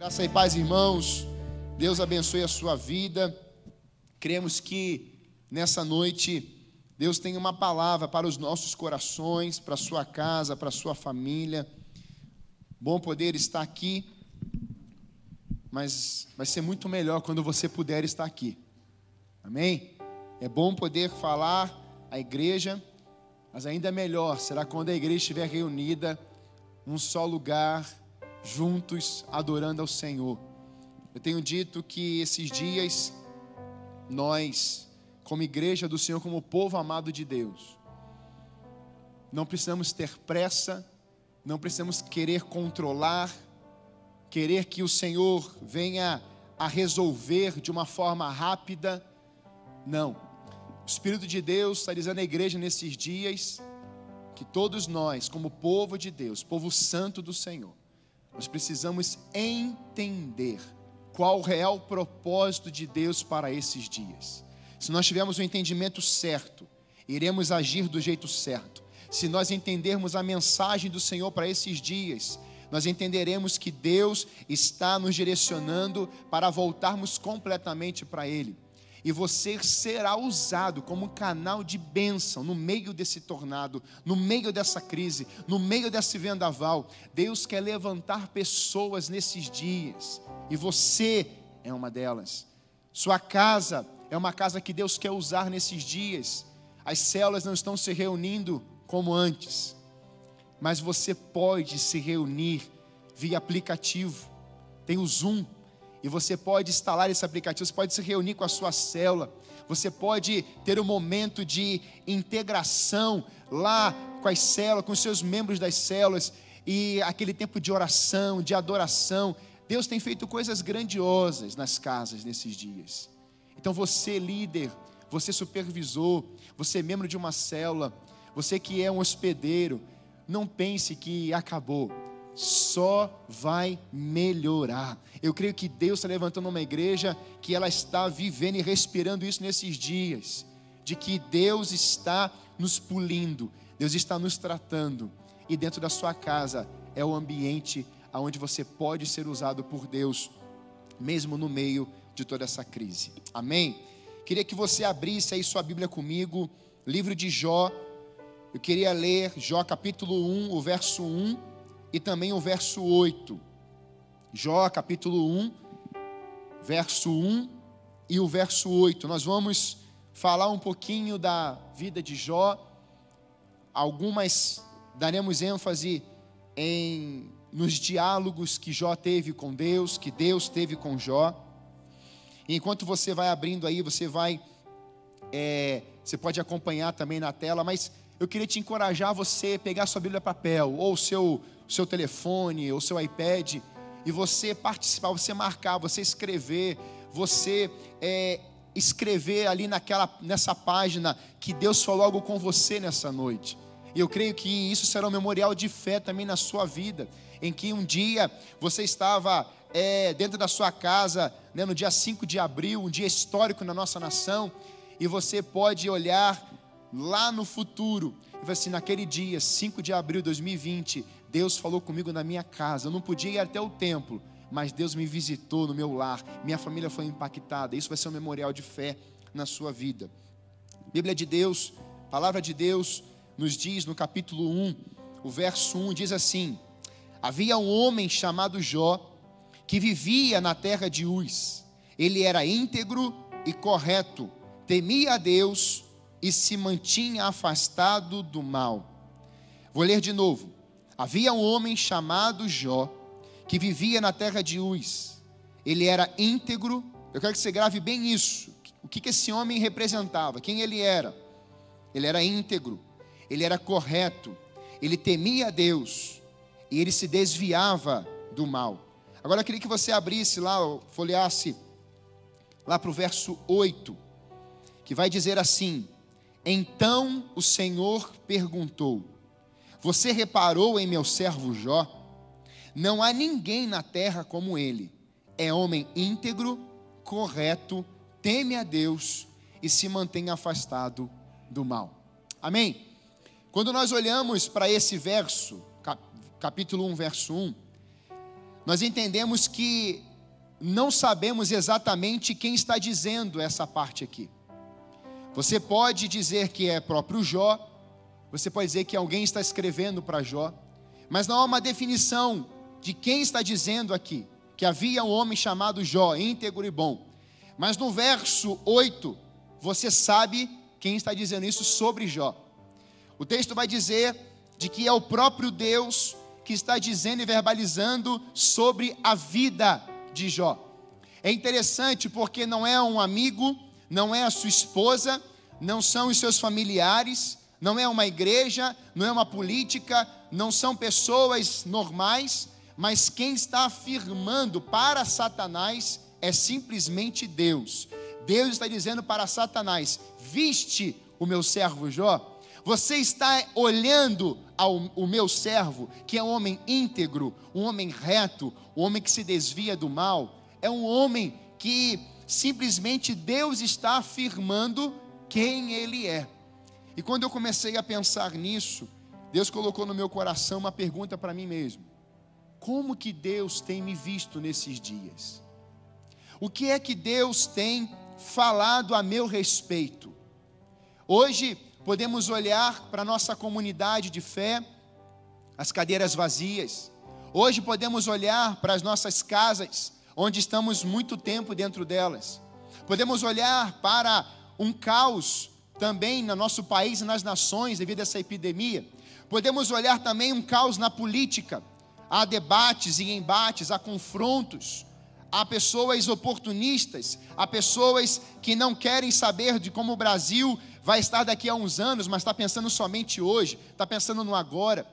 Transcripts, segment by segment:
Graça e paz, irmãos. Deus abençoe a sua vida. Cremos que nessa noite Deus tem uma palavra para os nossos corações, para a sua casa, para a sua família. Bom poder estar aqui, mas vai ser muito melhor quando você puder estar aqui. Amém? É bom poder falar à igreja, mas ainda melhor será quando a igreja estiver reunida num só lugar, juntos adorando ao Senhor. Eu tenho dito que esses dias nós, como igreja do Senhor, como povo amado de Deus, não precisamos ter pressa, não precisamos querer controlar, querer que o Senhor venha a resolver de uma forma rápida. Não. O Espírito de Deus está dizendo à igreja nesses dias que todos nós, como povo de Deus, povo santo do Senhor, nós precisamos entender qual o real propósito de Deus para esses dias. Se nós tivermos o entendimento certo, iremos agir do jeito certo. Se nós entendermos a mensagem do Senhor para esses dias, nós entenderemos que Deus está nos direcionando para voltarmos completamente para Ele e você será usado como canal de bênção no meio desse tornado, no meio dessa crise, no meio desse vendaval. Deus quer levantar pessoas nesses dias e você é uma delas. Sua casa é uma casa que Deus quer usar nesses dias. As células não estão se reunindo como antes, mas você pode se reunir via aplicativo. Tem o Zoom e você pode instalar esse aplicativo, você pode se reunir com a sua célula, você pode ter um momento de integração lá com as células, com os seus membros das células, e aquele tempo de oração, de adoração. Deus tem feito coisas grandiosas nas casas nesses dias. Então você, líder, você supervisor, você membro de uma célula, você que é um hospedeiro, não pense que acabou só vai melhorar. Eu creio que Deus está levantando uma igreja que ela está vivendo e respirando isso nesses dias, de que Deus está nos pulindo, Deus está nos tratando, e dentro da sua casa é o ambiente onde você pode ser usado por Deus, mesmo no meio de toda essa crise. Amém? Queria que você abrisse aí sua Bíblia comigo, livro de Jó. Eu queria ler Jó capítulo 1, o verso 1 e também o verso 8. Jó capítulo 1, verso 1 e o verso 8. Nós vamos falar um pouquinho da vida de Jó. Algumas daremos ênfase em nos diálogos que Jó teve com Deus, que Deus teve com Jó. Enquanto você vai abrindo aí, você vai, é, você pode acompanhar também na tela, mas eu queria te encorajar você pegar sua Bíblia papel ou seu seu telefone ou seu iPad e você participar, você marcar, você escrever, você é, escrever ali naquela, nessa página que Deus falou algo com você nessa noite. E eu creio que isso será um memorial de fé também na sua vida, em que um dia você estava é, dentro da sua casa, né, no dia 5 de abril, um dia histórico na nossa nação, e você pode olhar lá no futuro e falar assim: naquele dia, 5 de abril de 2020, Deus falou comigo na minha casa. Eu não podia ir até o templo, mas Deus me visitou no meu lar. Minha família foi impactada. Isso vai ser um memorial de fé na sua vida. Bíblia de Deus, palavra de Deus, nos diz no capítulo 1, o verso 1 diz assim: Havia um homem chamado Jó que vivia na terra de Uz. Ele era íntegro e correto, temia a Deus e se mantinha afastado do mal. Vou ler de novo. Havia um homem chamado Jó, que vivia na terra de Uz. Ele era íntegro. Eu quero que você grave bem isso. O que, que esse homem representava? Quem ele era? Ele era íntegro, ele era correto, ele temia a Deus e ele se desviava do mal. Agora eu queria que você abrisse lá, folheasse lá para o verso 8, que vai dizer assim: Então o Senhor perguntou: você reparou em meu servo Jó? Não há ninguém na terra como ele. É homem íntegro, correto, teme a Deus e se mantém afastado do mal. Amém? Quando nós olhamos para esse verso, capítulo 1, verso 1, nós entendemos que não sabemos exatamente quem está dizendo essa parte aqui. Você pode dizer que é próprio Jó, você pode dizer que alguém está escrevendo para Jó, mas não há uma definição de quem está dizendo aqui que havia um homem chamado Jó, íntegro e bom. Mas no verso 8, você sabe quem está dizendo isso sobre Jó. O texto vai dizer de que é o próprio Deus que está dizendo e verbalizando sobre a vida de Jó. É interessante porque não é um amigo, não é a sua esposa, não são os seus familiares, não é uma igreja, não é uma política, não são pessoas normais, mas quem está afirmando para Satanás é simplesmente Deus. Deus está dizendo para Satanás: Viste o meu servo Jó? Você está olhando ao o meu servo, que é um homem íntegro, um homem reto, um homem que se desvia do mal, é um homem que simplesmente Deus está afirmando quem ele é. E quando eu comecei a pensar nisso, Deus colocou no meu coração uma pergunta para mim mesmo: Como que Deus tem me visto nesses dias? O que é que Deus tem falado a meu respeito? Hoje, podemos olhar para a nossa comunidade de fé, as cadeiras vazias. Hoje podemos olhar para as nossas casas, onde estamos muito tempo dentro delas. Podemos olhar para um caos também no nosso país e nas nações devido a essa epidemia. Podemos olhar também um caos na política. Há debates e embates, há confrontos, há pessoas oportunistas, há pessoas que não querem saber de como o Brasil vai estar daqui a uns anos, mas está pensando somente hoje, está pensando no agora.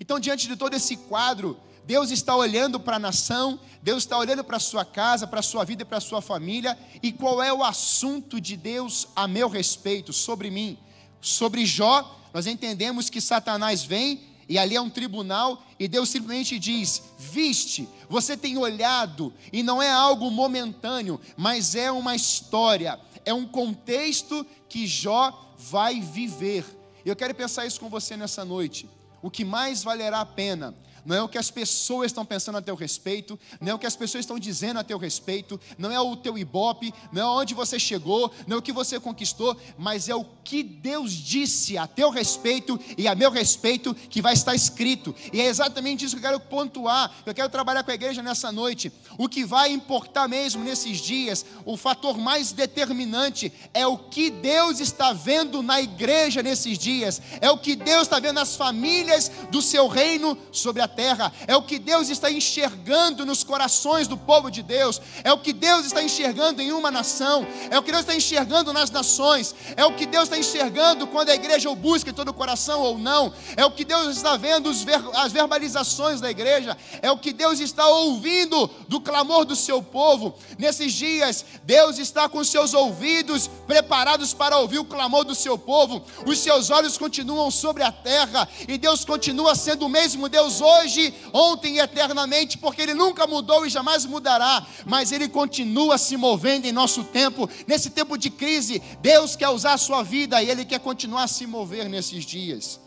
Então, diante de todo esse quadro, Deus está olhando para a nação, Deus está olhando para a sua casa, para a sua vida e para a sua família, e qual é o assunto de Deus a meu respeito, sobre mim? Sobre Jó, nós entendemos que Satanás vem e ali é um tribunal, e Deus simplesmente diz: Viste, você tem olhado, e não é algo momentâneo, mas é uma história, é um contexto que Jó vai viver. Eu quero pensar isso com você nessa noite. O que mais valerá a pena não é o que as pessoas estão pensando a teu respeito, não é o que as pessoas estão dizendo a teu respeito, não é o teu ibope, não é onde você chegou, não é o que você conquistou, mas é o que Deus disse a teu respeito e a meu respeito que vai estar escrito. E é exatamente isso que eu quero pontuar. Eu quero trabalhar com a igreja nessa noite. O que vai importar mesmo nesses dias, o fator mais determinante é o que Deus está vendo na igreja nesses dias, é o que Deus está vendo nas famílias do seu reino sobre a terra, é o que Deus está enxergando nos corações do povo de Deus, é o que Deus está enxergando em uma nação, é o que Deus está enxergando nas nações, é o que Deus está enxergando quando a igreja o busca em todo o coração ou não, é o que Deus está vendo as verbalizações da igreja, é o que Deus está ouvindo do clamor do seu povo. Nesses dias, Deus está com seus ouvidos preparados para ouvir o clamor do seu povo, os seus olhos continuam sobre a terra e Deus continua sendo o mesmo Deus hoje hoje, ontem e eternamente, porque Ele nunca mudou e jamais mudará, mas Ele continua se movendo em nosso tempo, nesse tempo de crise. Deus quer usar a sua vida e Ele quer continuar a se mover nesses dias.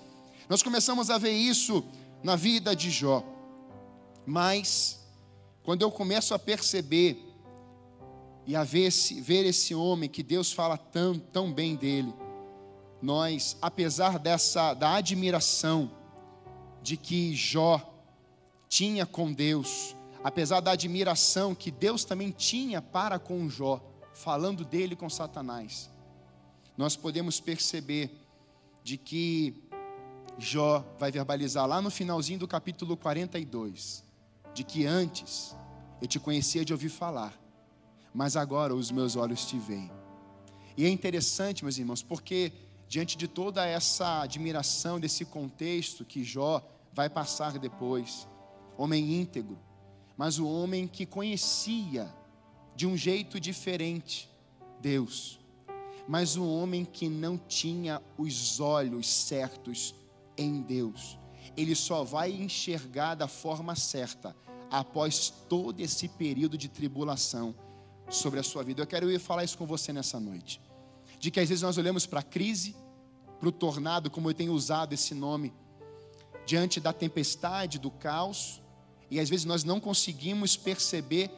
Nós começamos a ver isso na vida de Jó, mas quando eu começo a perceber e a ver esse, ver esse homem que Deus fala tão, tão bem dele, nós, apesar dessa da admiração, de que Jó tinha com Deus, apesar da admiração que Deus também tinha para com Jó, falando dele com Satanás, nós podemos perceber de que Jó vai verbalizar lá no finalzinho do capítulo 42, de que antes eu te conhecia de ouvir falar, mas agora os meus olhos te veem. E é interessante, meus irmãos, porque diante de toda essa admiração desse contexto que Jó vai passar depois. Homem íntegro, mas o homem que conhecia de um jeito diferente Deus, mas o homem que não tinha os olhos certos em Deus. Ele só vai enxergar da forma certa após todo esse período de tribulação sobre a sua vida. Eu quero ir falar isso com você nessa noite. De que às vezes nós olhamos para a crise, para o tornado, como eu tenho usado esse nome, diante da tempestade, do caos, E às vezes nós não conseguimos perceber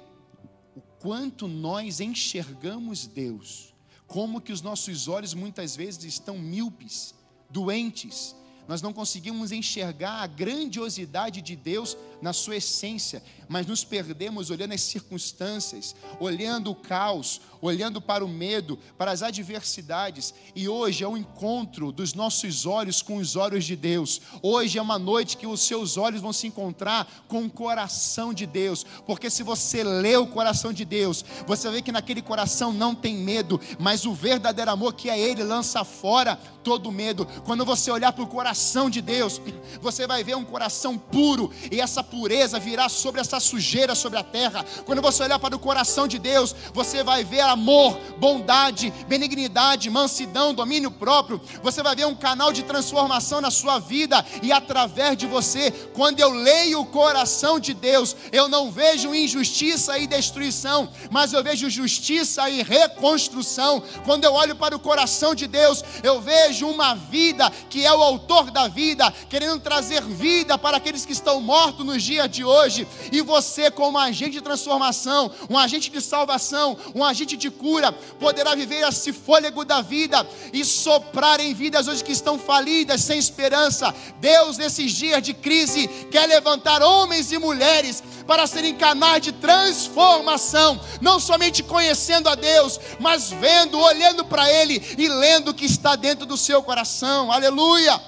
o quanto nós enxergamos Deus. Como que os nossos olhos muitas vezes estão míopes, doentes, nós não conseguimos enxergar a grandiosidade de Deus na sua essência, mas nos perdemos olhando as circunstâncias, olhando o caos, olhando para o medo, para as adversidades. E hoje é o encontro dos nossos olhos com os olhos de Deus. Hoje é uma noite que os seus olhos vão se encontrar com o coração de Deus, porque se você lê o coração de Deus, você vê que naquele coração não tem medo, mas o verdadeiro amor que é Ele lança fora todo medo. Quando você olhar para o coração de Deus, você vai ver um coração puro, e essa pureza virá sobre essa sujeira sobre a terra. Quando você olhar para o coração de Deus, você vai ver amor, bondade, benignidade, mansidão, domínio próprio. Você vai ver um canal de transformação na sua vida e através de você. Quando eu leio o coração de Deus, eu não vejo injustiça e destruição, mas eu vejo justiça e reconstrução. Quando eu olho para o coração de Deus, eu vejo uma vida que é o autor da vida, querendo trazer vida para aqueles que estão mortos nos dias de hoje. E você, como agente de transformação, um agente de salvação, um agente de cura, poderá viver esse fôlego da vida e soprar em vidas hoje que estão falidas, sem esperança. Deus, nesses dias de crise, quer levantar homens e mulheres para serem canais de transformação, não somente conhecendo a Deus, mas vendo, olhando para Ele e lendo o que está dentro do seu coração. Aleluia!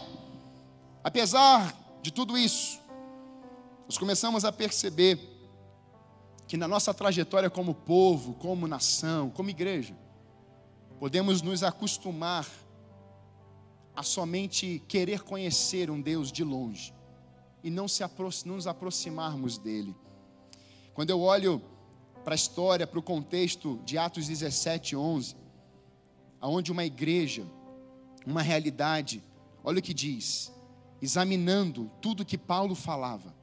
Apesar de tudo isso, nós começamos a perceber que na nossa trajetória como povo, como nação, como igreja, podemos nos acostumar a somente querer conhecer um Deus de longe e não, se não nos aproximarmos dele. Quando eu olho para a história, para o contexto de Atos 17, 11, aonde uma igreja, uma realidade, olha o que diz, examinando tudo que Paulo falava,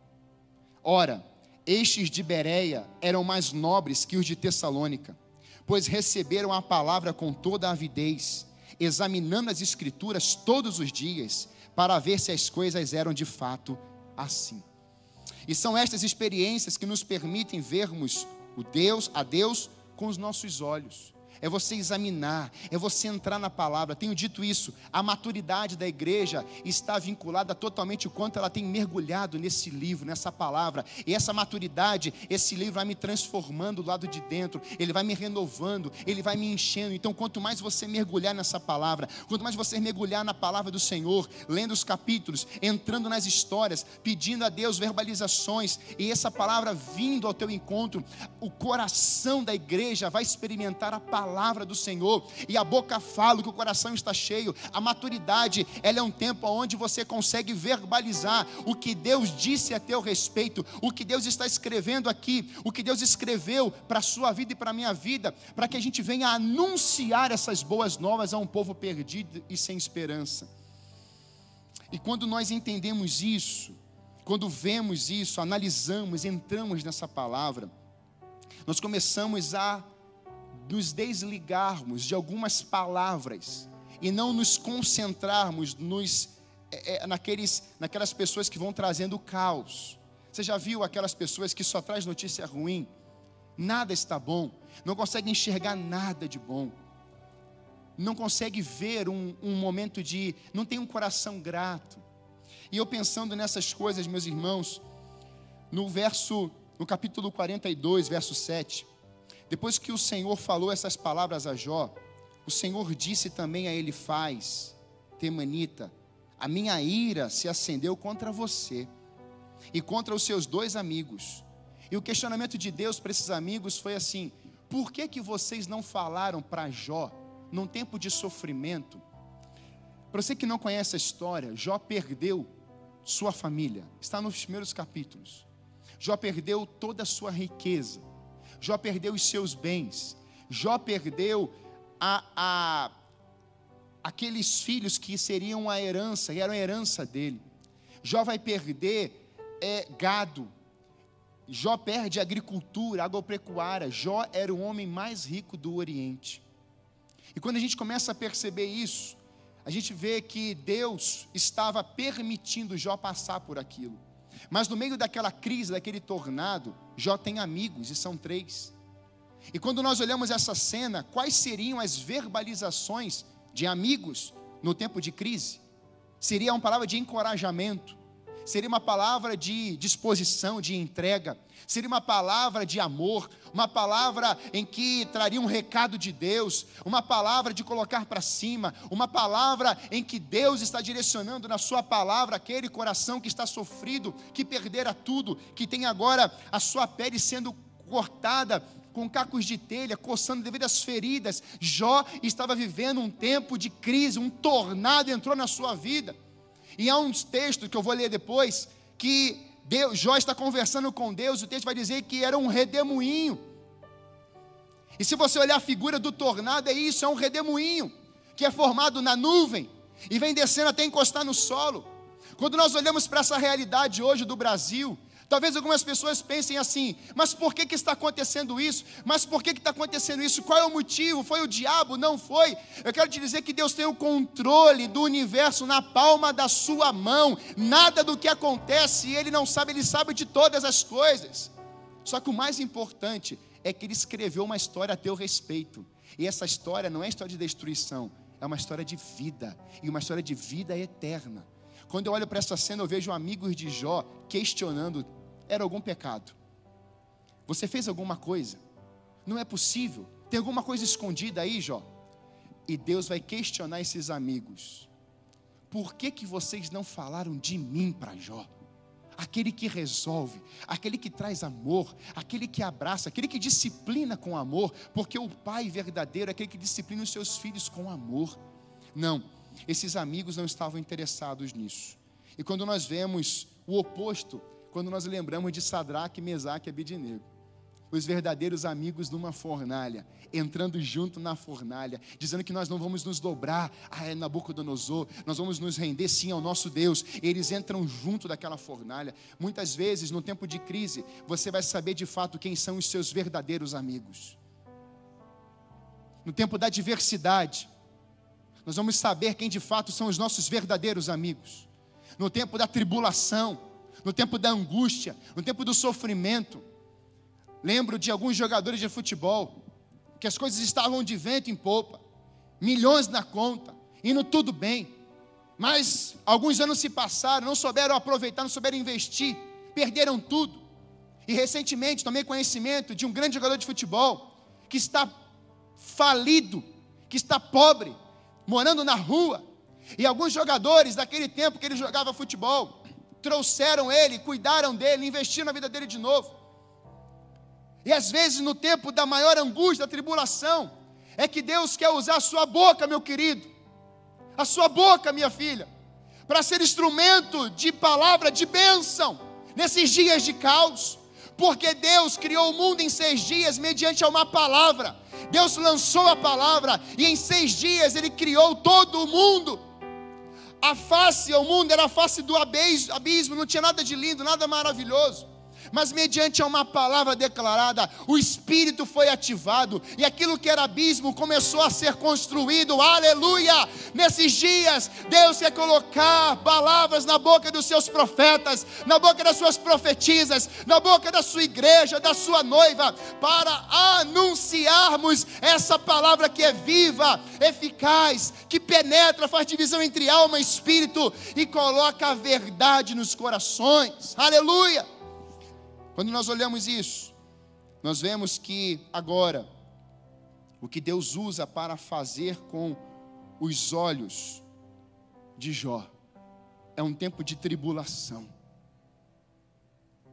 Ora, estes de Bereia eram mais nobres que os de Tessalônica, pois receberam a palavra com toda avidez, examinando as escrituras todos os dias, para ver se as coisas eram de fato assim. E são estas experiências que nos permitem vermos o Deus, a Deus com os nossos olhos é você examinar, é você entrar na palavra. Tenho dito isso, a maturidade da igreja está vinculada totalmente o quanto ela tem mergulhado nesse livro, nessa palavra. E essa maturidade, esse livro vai me transformando do lado de dentro, ele vai me renovando, ele vai me enchendo. Então, quanto mais você mergulhar nessa palavra, quanto mais você mergulhar na palavra do Senhor, lendo os capítulos, entrando nas histórias, pedindo a Deus verbalizações, e essa palavra vindo ao teu encontro, o coração da igreja vai experimentar a palavra palavra do Senhor e a boca fala que o coração está cheio. A maturidade, ela é um tempo onde você consegue verbalizar o que Deus disse a teu respeito, o que Deus está escrevendo aqui, o que Deus escreveu para a sua vida e para a minha vida, para que a gente venha anunciar essas boas novas a um povo perdido e sem esperança. E quando nós entendemos isso, quando vemos isso, analisamos, entramos nessa palavra, nós começamos a nos desligarmos de algumas palavras e não nos concentrarmos nos, é, é, naqueles, naquelas pessoas que vão trazendo caos. Você já viu aquelas pessoas que só traz notícia ruim? Nada está bom, não consegue enxergar nada de bom, não consegue ver um, um momento de. não tem um coração grato. E eu pensando nessas coisas, meus irmãos, no verso, no capítulo 42, verso 7. Depois que o Senhor falou essas palavras a Jó, o Senhor disse também a ele: Faz, Temanita, a minha ira se acendeu contra você e contra os seus dois amigos. E o questionamento de Deus para esses amigos foi assim: por que, que vocês não falaram para Jó, num tempo de sofrimento? Para você que não conhece a história, Jó perdeu sua família, está nos primeiros capítulos. Jó perdeu toda a sua riqueza. Jó perdeu os seus bens, Jó perdeu a, a, aqueles filhos que seriam a herança, e eram a herança dele. Jó vai perder é, gado, Jó perde agricultura, agropecuária. Jó era o homem mais rico do Oriente. E quando a gente começa a perceber isso, a gente vê que Deus estava permitindo Jó passar por aquilo. Mas no meio daquela crise, daquele tornado, Jó tem amigos, e são três. E quando nós olhamos essa cena, quais seriam as verbalizações de amigos no tempo de crise? Seria uma palavra de encorajamento, seria uma palavra de disposição, de entrega, seria uma palavra de amor, uma palavra em que traria um recado de Deus, uma palavra de colocar para cima, uma palavra em que Deus está direcionando na Sua palavra aquele coração que está sofrido, que perdera tudo, que tem agora a sua pele sendo cortada com cacos de telha, coçando devido às feridas. Jó estava vivendo um tempo de crise, um tornado entrou na sua vida. E há uns textos que eu vou ler depois, que Deus, Jó está conversando com Deus, o texto vai dizer que era um redemoinho. E se você olhar a figura do tornado, é isso, é um redemoinho, que é formado na nuvem e vem descendo até encostar no solo. Quando nós olhamos para essa realidade hoje do Brasil, Talvez algumas pessoas pensem assim, mas por que, que está acontecendo isso? Mas por que, que está acontecendo isso? Qual é o motivo? Foi o diabo? Não foi? Eu quero te dizer que Deus tem o controle do universo na palma da sua mão. Nada do que acontece Ele não sabe, Ele sabe de todas as coisas. Só que o mais importante é que Ele escreveu uma história a teu respeito. E essa história não é história de destruição, é uma história de vida. E uma história de vida eterna. Quando eu olho para essa cena, eu vejo amigos de Jó questionando: era algum pecado? Você fez alguma coisa? Não é possível. Tem alguma coisa escondida aí, Jó? E Deus vai questionar esses amigos. Por que, que vocês não falaram de mim para Jó? Aquele que resolve, aquele que traz amor, aquele que abraça, aquele que disciplina com amor, porque o pai verdadeiro é aquele que disciplina os seus filhos com amor. Não, esses amigos não estavam interessados nisso. E quando nós vemos o oposto, quando nós lembramos de Sadraque, Mesaque e Abidinego, os verdadeiros amigos numa fornalha, entrando junto na fornalha, dizendo que nós não vamos nos dobrar a Nabucodonosor, nós vamos nos render sim ao nosso Deus. Eles entram junto daquela fornalha. Muitas vezes, no tempo de crise, você vai saber de fato quem são os seus verdadeiros amigos. No tempo da adversidade, nós vamos saber quem de fato são os nossos verdadeiros amigos. No tempo da tribulação, no tempo da angústia, no tempo do sofrimento. Lembro de alguns jogadores de futebol que as coisas estavam de vento em popa, milhões na conta, indo tudo bem. Mas alguns anos se passaram, não souberam aproveitar, não souberam investir, perderam tudo. E recentemente tomei conhecimento de um grande jogador de futebol que está falido, que está pobre, morando na rua. E alguns jogadores daquele tempo que ele jogava futebol trouxeram ele, cuidaram dele, investiram na vida dele de novo. E às vezes, no tempo da maior angústia, da tribulação, é que Deus quer usar a sua boca, meu querido, a sua boca, minha filha, para ser instrumento de palavra de bênção nesses dias de caos, porque Deus criou o mundo em seis dias mediante uma palavra. Deus lançou a palavra e em seis dias Ele criou todo o mundo. A face ao mundo era a face do abismo, não tinha nada de lindo, nada maravilhoso mas mediante uma palavra declarada, o Espírito foi ativado e aquilo que era abismo começou a ser construído. Aleluia! Nesses dias, Deus quer colocar palavras na boca dos seus profetas, na boca das suas profetisas, na boca da sua igreja, da sua noiva, para anunciarmos essa palavra que é viva, eficaz, que penetra, faz divisão entre alma e espírito e coloca a verdade nos corações. Aleluia! Quando nós olhamos isso, nós vemos que agora, o que Deus usa para fazer com os olhos de Jó é um tempo de tribulação.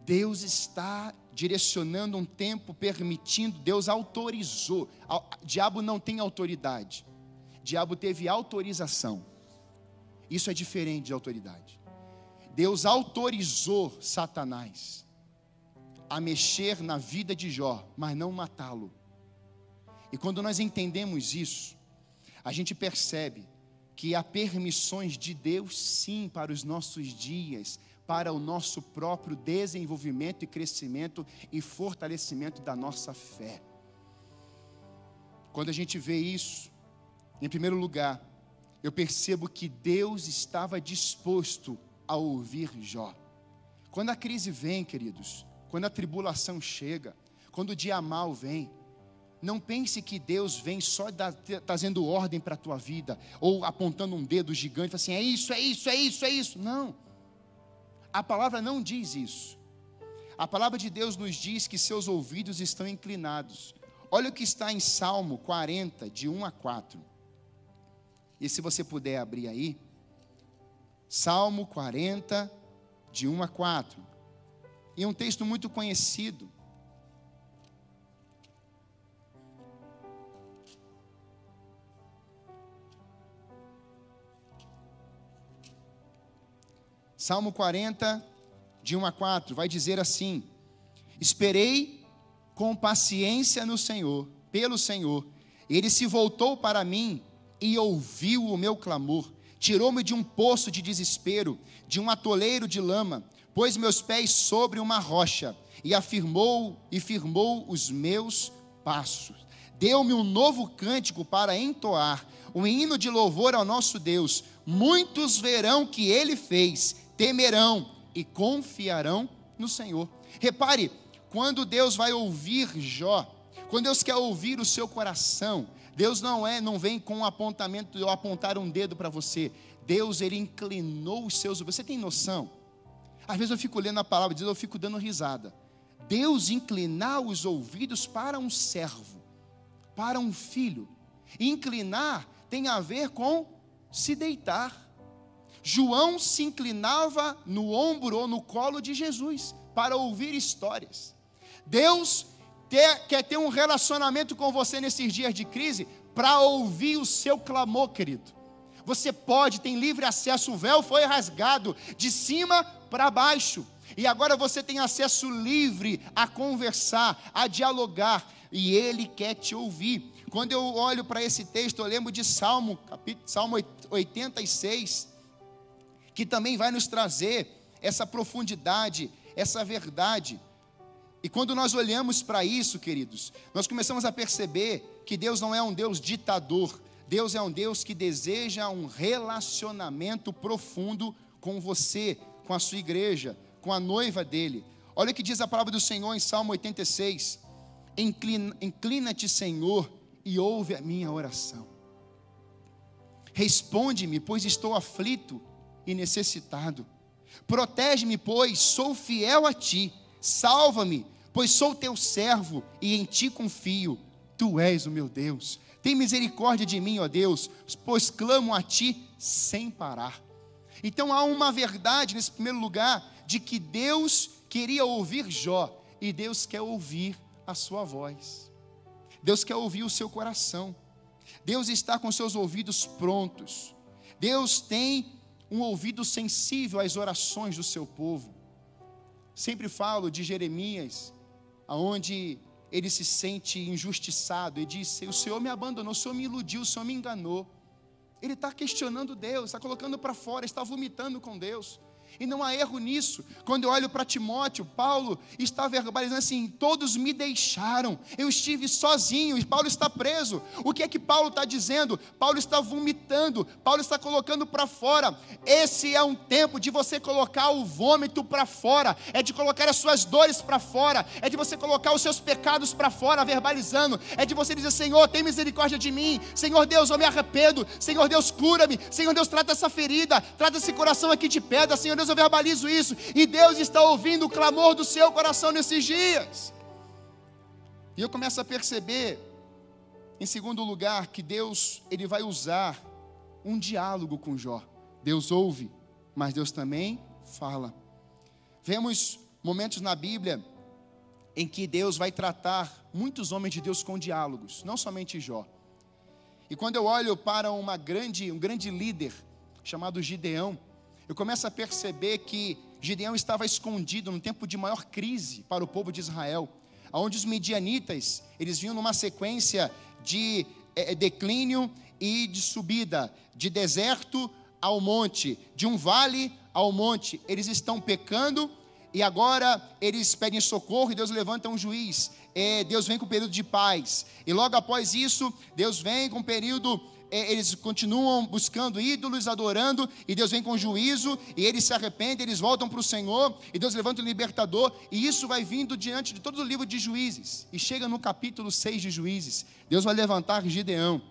Deus está direcionando um tempo, permitindo, Deus autorizou. Diabo não tem autoridade, diabo teve autorização. Isso é diferente de autoridade. Deus autorizou Satanás a mexer na vida de Jó, mas não matá-lo. E quando nós entendemos isso, a gente percebe que há permissões de Deus sim para os nossos dias, para o nosso próprio desenvolvimento e crescimento e fortalecimento da nossa fé. Quando a gente vê isso, em primeiro lugar, eu percebo que Deus estava disposto a ouvir Jó. Quando a crise vem, queridos, quando a tribulação chega, quando o dia mal vem, não pense que Deus vem só trazendo ordem para a tua vida, ou apontando um dedo gigante, assim, é isso, é isso, é isso, é isso. Não. A palavra não diz isso. A palavra de Deus nos diz que seus ouvidos estão inclinados. Olha o que está em Salmo 40, de 1 a 4. E se você puder abrir aí, Salmo 40, de 1 a 4. E é um texto muito conhecido. Salmo 40, de 1 a 4, vai dizer assim: Esperei com paciência no Senhor, pelo Senhor. Ele se voltou para mim e ouviu o meu clamor. Tirou-me de um poço de desespero, de um atoleiro de lama, pôs meus pés sobre uma rocha e afirmou e firmou os meus passos. Deu-me um novo cântico para entoar, um hino de louvor ao nosso Deus. Muitos verão que ele fez temerão e confiarão no Senhor. Repare, quando Deus vai ouvir Jó, quando Deus quer ouvir o seu coração, Deus não é, não vem com um apontamento ou apontar um dedo para você. Deus ele inclinou os seus. Você tem noção? Às vezes eu fico lendo a palavra de Deus, eu fico dando risada. Deus inclinar os ouvidos para um servo, para um filho. Inclinar tem a ver com se deitar. João se inclinava no ombro ou no colo de Jesus para ouvir histórias. Deus ter, quer ter um relacionamento com você nesses dias de crise para ouvir o seu clamor, querido. Você pode, tem livre acesso, o véu foi rasgado de cima para baixo. E agora você tem acesso livre a conversar, a dialogar, e Ele quer te ouvir. Quando eu olho para esse texto, eu lembro de Salmo, capítulo, Salmo 86, que também vai nos trazer essa profundidade, essa verdade. E quando nós olhamos para isso, queridos, nós começamos a perceber que Deus não é um Deus ditador, Deus é um Deus que deseja um relacionamento profundo com você, com a sua igreja, com a noiva dele. Olha o que diz a palavra do Senhor em Salmo 86: Inclina-te, Senhor, e ouve a minha oração. Responde-me, pois estou aflito e necessitado. Protege-me, pois sou fiel a ti. Salva-me, pois sou teu servo e em ti confio. Tu és o meu Deus. Tem misericórdia de mim, ó Deus, pois clamo a ti sem parar. Então há uma verdade nesse primeiro lugar de que Deus queria ouvir Jó e Deus quer ouvir a sua voz. Deus quer ouvir o seu coração. Deus está com seus ouvidos prontos. Deus tem um ouvido sensível às orações do seu povo. Sempre falo de Jeremias, aonde ele se sente injustiçado e diz: O Senhor me abandonou, o Senhor me iludiu, o Senhor me enganou. Ele está questionando Deus, está colocando para fora, está vomitando com Deus. E não há erro nisso. Quando eu olho para Timóteo, Paulo está verbalizando assim: todos me deixaram, eu estive sozinho, e Paulo está preso. O que é que Paulo está dizendo? Paulo está vomitando, Paulo está colocando para fora. Esse é um tempo de você colocar o vômito para fora, é de colocar as suas dores para fora, é de você colocar os seus pecados para fora, verbalizando, é de você dizer: Senhor, tem misericórdia de mim, Senhor Deus, eu me arrependo, Senhor Deus, cura-me, Senhor Deus, trata essa ferida, trata esse coração aqui de pedra, Senhor Deus Deus, eu verbalizo isso. E Deus está ouvindo o clamor do seu coração nesses dias. E eu começo a perceber, em segundo lugar, que Deus ele vai usar um diálogo com Jó. Deus ouve, mas Deus também fala. Vemos momentos na Bíblia em que Deus vai tratar muitos homens de Deus com diálogos, não somente Jó. E quando eu olho para uma grande, um grande líder chamado Gideão, eu começo a perceber que Gideão estava escondido no tempo de maior crise para o povo de Israel, onde os midianitas, eles vinham numa sequência de é, declínio e de subida, de deserto ao monte, de um vale ao monte. Eles estão pecando e agora eles pedem socorro e Deus levanta um juiz. É, Deus vem com um período de paz. E logo após isso, Deus vem com um período eles continuam buscando ídolos, adorando, e Deus vem com juízo, e eles se arrependem, eles voltam para o Senhor, e Deus levanta o libertador, e isso vai vindo diante de todo o livro de juízes, e chega no capítulo 6 de juízes, Deus vai levantar Gideão,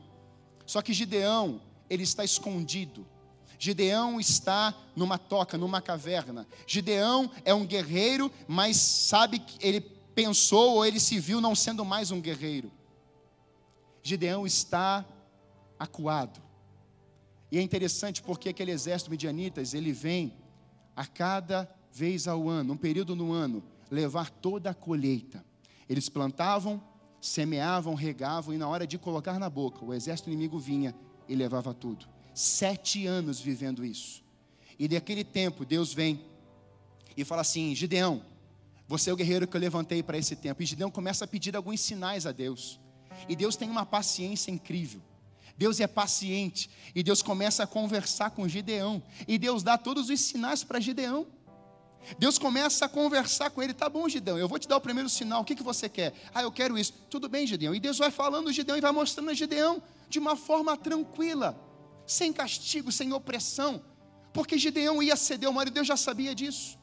só que Gideão, ele está escondido, Gideão está numa toca, numa caverna. Gideão é um guerreiro, mas sabe que ele pensou ou ele se viu não sendo mais um guerreiro. Gideão está acuado. E é interessante porque aquele exército midianitas, ele vem a cada vez ao ano, um período no ano, levar toda a colheita. Eles plantavam, semeavam, regavam, e na hora de colocar na boca, o exército inimigo vinha e levava tudo. Sete anos vivendo isso. E daquele tempo, Deus vem e fala assim: Gideão, você é o guerreiro que eu levantei para esse tempo. E Gideão começa a pedir alguns sinais a Deus. E Deus tem uma paciência incrível. Deus é paciente. E Deus começa a conversar com Gideão. E Deus dá todos os sinais para Gideão. Deus começa a conversar com ele. Tá bom, Gideão, eu vou te dar o primeiro sinal. O que, que você quer? Ah, eu quero isso. Tudo bem, Gideão. E Deus vai falando Gideão e vai mostrando a Gideão de uma forma tranquila sem castigo, sem opressão, porque Gideão ia ceder ao marido, Deus já sabia disso.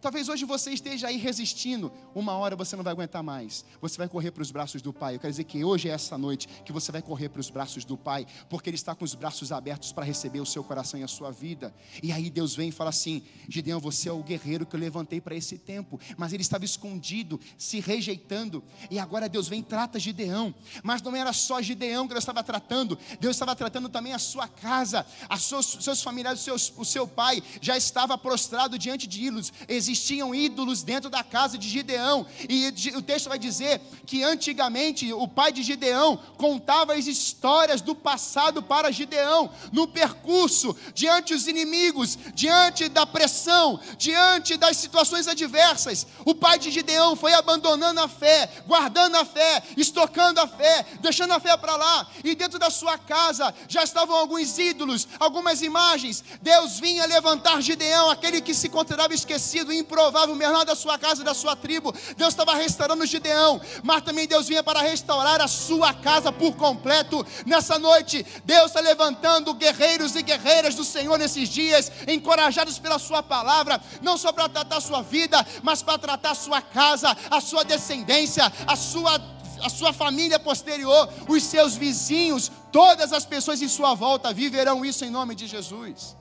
Talvez hoje você esteja aí resistindo, uma hora você não vai aguentar mais. Você vai correr para os braços do Pai. Eu quero dizer que hoje é essa noite que você vai correr para os braços do Pai, porque Ele está com os braços abertos para receber o seu coração e a sua vida. E aí Deus vem e fala assim: Gideão, você é o guerreiro que eu levantei para esse tempo, mas ele estava escondido, se rejeitando. E agora Deus vem e trata Gideão. Mas não era só Gideão que Deus estava tratando, Deus estava tratando também a sua casa, a seus, seus familiares, seus, o seu pai já estava prostrado diante de ídolos. Existiam ídolos dentro da casa de Gideão. E o texto vai dizer que antigamente o pai de Gideão contava as histórias do passado para Gideão, no percurso, diante dos inimigos, diante da pressão, diante das situações adversas. O pai de Gideão foi abandonando a fé, guardando a fé, estocando a fé, deixando a fé para lá. E dentro da sua casa já estavam alguns ídolos, algumas imagens. Deus vinha levantar Gideão, aquele que se considerava esquecido, improvável, menor da sua casa, da sua tribo. Deus estava restaurando Gideão, mas também Deus vinha para restaurar a sua casa por completo. Nessa noite, Deus está levantando guerreiros e guerreiras do Senhor nesses dias, encorajados pela Sua palavra, não só para tratar a sua vida, mas para tratar a sua casa, a sua descendência, a sua a sua família posterior, os seus vizinhos, todas as pessoas em sua volta viverão isso em nome de Jesus.